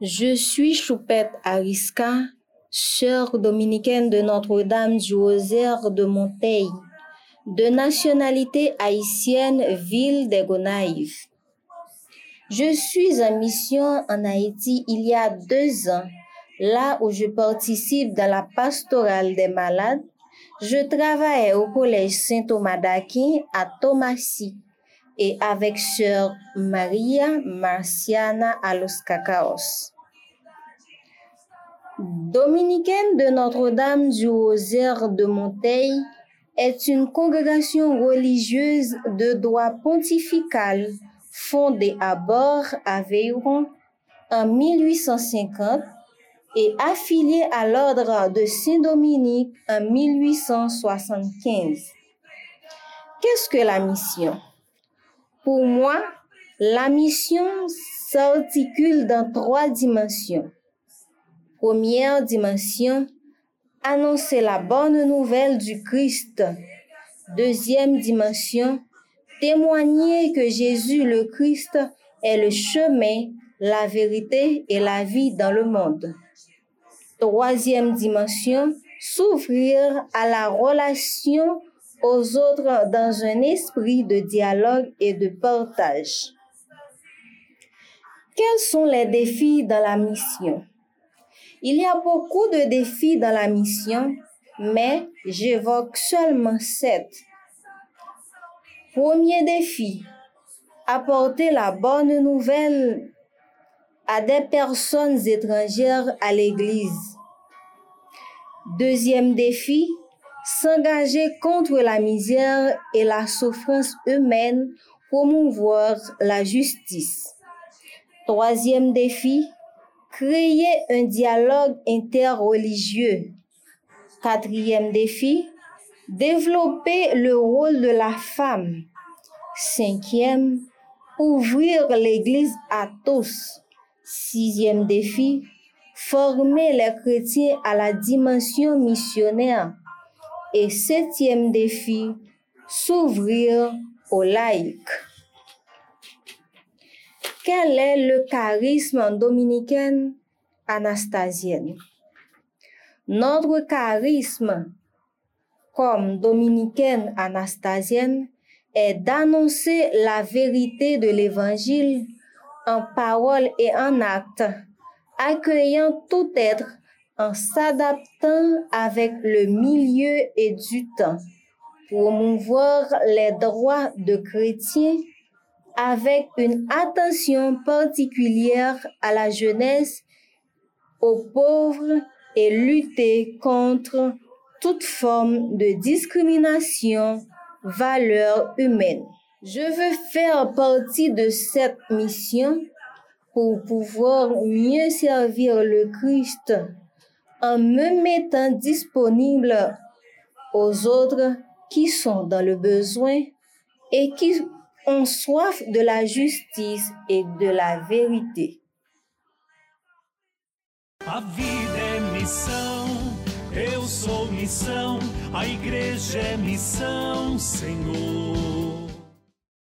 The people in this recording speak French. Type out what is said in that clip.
Je suis Choupette Ariska, sœur dominicaine de Notre-Dame du de Monteil, de nationalité haïtienne, ville des Gonaïves. Je suis en mission en Haïti il y a deux ans, là où je participe dans la pastorale des malades. Je travaille au collège Saint-Thomas d'Aquin à Thomasy et avec sœur Maria Marciana a los Cacaos. Dominicaine de Notre-Dame du Rosaire de Monteil est une congrégation religieuse de droit pontifical fondée à bord à Veyron en 1850 et affiliée à l'ordre de Saint-Dominique en 1875. Qu'est-ce que la mission? Pour moi, la mission s'articule dans trois dimensions. Première dimension, annoncer la bonne nouvelle du Christ. Deuxième dimension, témoigner que Jésus le Christ est le chemin, la vérité et la vie dans le monde. Troisième dimension, s'ouvrir à la relation aux autres dans un esprit de dialogue et de partage. Quels sont les défis dans la mission? Il y a beaucoup de défis dans la mission, mais j'évoque seulement sept. Premier défi, apporter la bonne nouvelle à des personnes étrangères à l'Église. Deuxième défi, s'engager contre la misère et la souffrance humaine, promouvoir la justice. Troisième défi, créer un dialogue interreligieux. Quatrième défi, développer le rôle de la femme. Cinquième, ouvrir l'Église à tous. Sixième défi, former les chrétiens à la dimension missionnaire. Et septième défi, s'ouvrir aux laïcs. Quel est le charisme dominicain anastasienne? Notre charisme comme dominicaine anastasienne est d'annoncer la vérité de l'Évangile en parole et en acte, accueillant tout être en s'adaptant avec le milieu et du temps, promouvoir les droits de chrétiens avec une attention particulière à la jeunesse, aux pauvres et lutter contre toute forme de discrimination, valeurs humaines. Je veux faire partie de cette mission pour pouvoir mieux servir le Christ en me mettant disponible aux autres qui sont dans le besoin et qui ont soif de la justice et de la vérité. A vida é missão, eu sou missão, a igreja é missão.